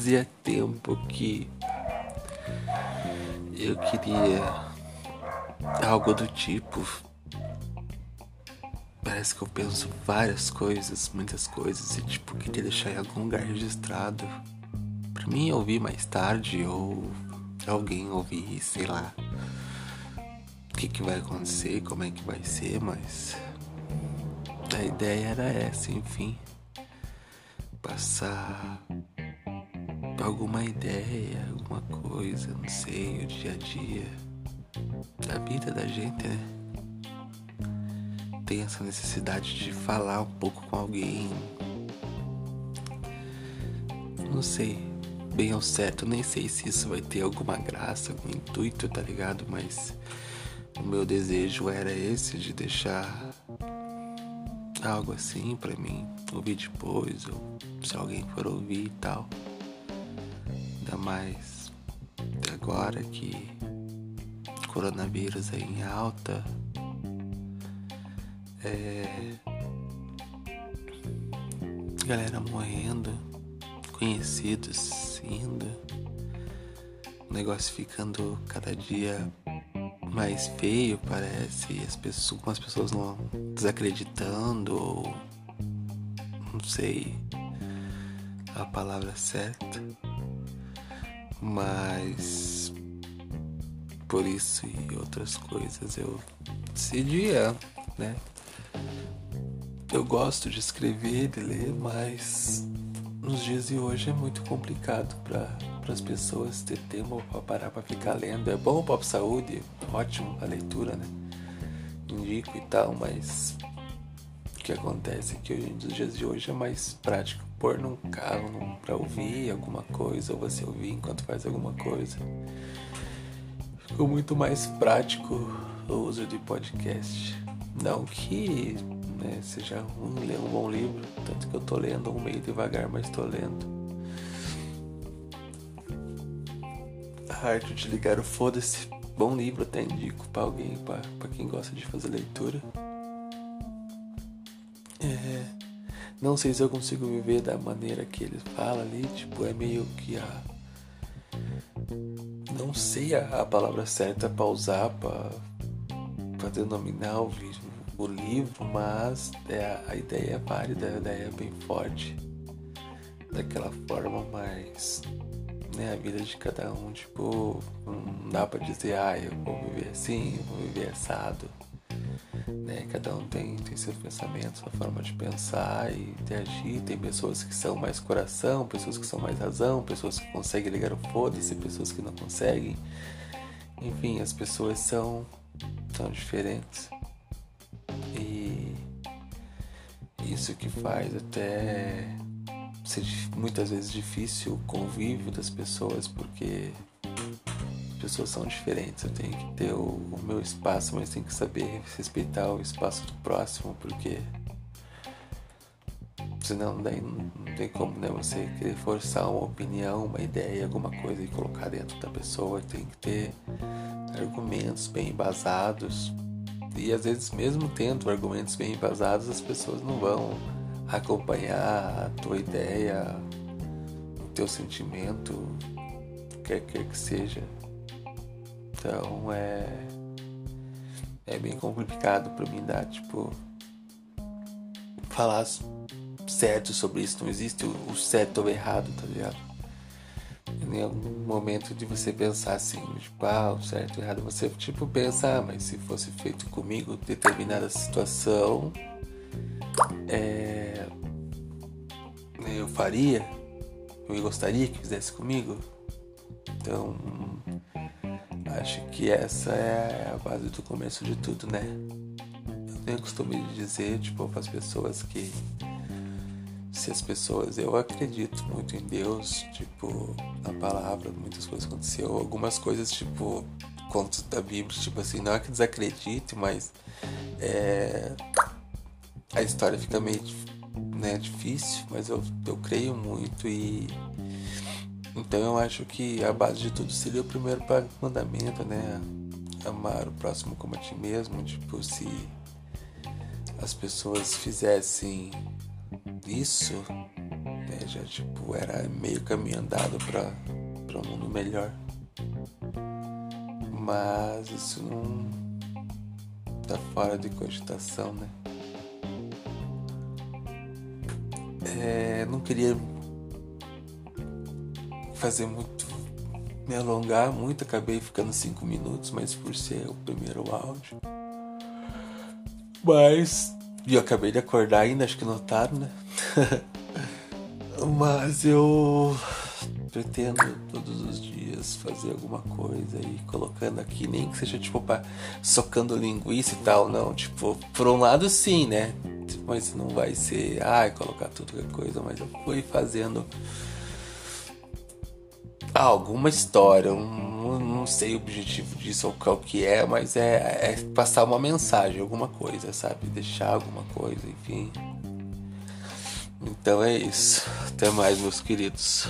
fazia tempo que eu queria algo do tipo. Parece que eu penso várias coisas, muitas coisas, e tipo, queria deixar em algum lugar registrado. Pra mim ouvir mais tarde, ou alguém ouvir, sei lá. O que, que vai acontecer, como é que vai ser, mas. A ideia era essa, enfim. Passar alguma ideia, alguma coisa, não sei, o dia a dia da vida da gente, né? Tem essa necessidade de falar um pouco com alguém. Não sei bem ao certo, nem sei se isso vai ter alguma graça, algum intuito, tá ligado? Mas o meu desejo era esse de deixar algo assim para mim ouvir depois, ou se alguém for ouvir e tal. Ainda mais agora que coronavírus aí em alta. É... Galera morrendo, conhecidos indo, o negócio ficando cada dia mais feio, parece, e as pessoas, algumas pessoas não desacreditando, ou não sei a palavra certa, mas por isso e outras coisas eu decidia, né? Eu gosto de escrever, de ler, mas nos dias de hoje é muito complicado para as pessoas ter tempo para parar para ficar lendo. É bom para a saúde, ótimo a leitura, né? Indico e tal, mas o que acontece é que hoje, nos dias de hoje é mais prático pôr num carro para ouvir alguma coisa, ou você ouvir enquanto faz alguma coisa. Ficou muito mais prático o uso de podcast. Não que né, seja um ler um bom livro, tanto que eu tô lendo um meio devagar, mas tô lendo. A arte de ligar o foda-se. Bom livro, até indico pra alguém, pra, pra quem gosta de fazer leitura. É, não sei se eu consigo viver da maneira que ele fala ali, tipo, é meio que a. Não sei a, a palavra certa pra usar pra denominar o livro o livro, mas é, a ideia é válida, a ideia é bem forte. Daquela forma, mas né, a vida de cada um, tipo, não dá pra dizer, ah, eu vou viver assim, eu vou viver assado. Né? Cada um tem, tem seus pensamentos, sua forma de pensar e de agir. Tem pessoas que são mais coração, pessoas que são mais razão, pessoas que conseguem ligar o foda-se, pessoas que não conseguem. Enfim, as pessoas são, são diferentes. E isso que faz até ser muitas vezes difícil o convívio das pessoas, porque pessoas são diferentes. Eu tenho que ter o, meu espaço, mas tenho que saber respeitar o espaço do próximo, porque senão daí não, não tem como né, você querer forçar uma opinião, uma ideia, alguma coisa e colocar dentro da pessoa. Tem que ter argumentos bem embasados e às vezes, mesmo tendo argumentos bem embasados, as pessoas não vão acompanhar a tua ideia, o teu sentimento, quer quer que seja. Então é é bem complicado para mim dar tipo falar certo sobre isso. Não existe o certo ou errado, tá ligado? em algum momento de você pensar assim, tipo, ah, certo ou errado, você tipo pensa, ah, mas se fosse feito comigo determinada situação, é, eu faria, eu gostaria que fizesse comigo. Então, acho que essa é a base do começo de tudo, né? Eu tenho costume de dizer, tipo, para as pessoas que se as pessoas, eu acredito muito em Deus, tipo, na palavra, muitas coisas aconteceram, algumas coisas, tipo, contos da Bíblia, tipo assim, não é que desacredite, mas é, a história fica meio né, difícil, mas eu, eu creio muito e então eu acho que a base de tudo seria o primeiro mandamento, né? Amar o próximo como a ti mesmo, tipo, se as pessoas fizessem isso, né? Já tipo, era meio caminho andado para um mundo melhor. Mas isso não tá fora de cogitação, né? É, não queria fazer muito, me alongar muito, acabei ficando cinco minutos, mas por ser o primeiro áudio. Mas e eu acabei de acordar ainda, acho que notaram, né? Mas eu pretendo todos os dias fazer alguma coisa e colocando aqui, nem que seja tipo pra, socando linguiça e tal, não. Tipo, por um lado sim, né? Mas não vai ser, ai, colocar tudo que coisa, mas eu fui fazendo alguma história, um, não sei o objetivo disso ou qual que é, mas é, é passar uma mensagem, alguma coisa, sabe? Deixar alguma coisa, enfim. Então é isso. Até mais, meus queridos.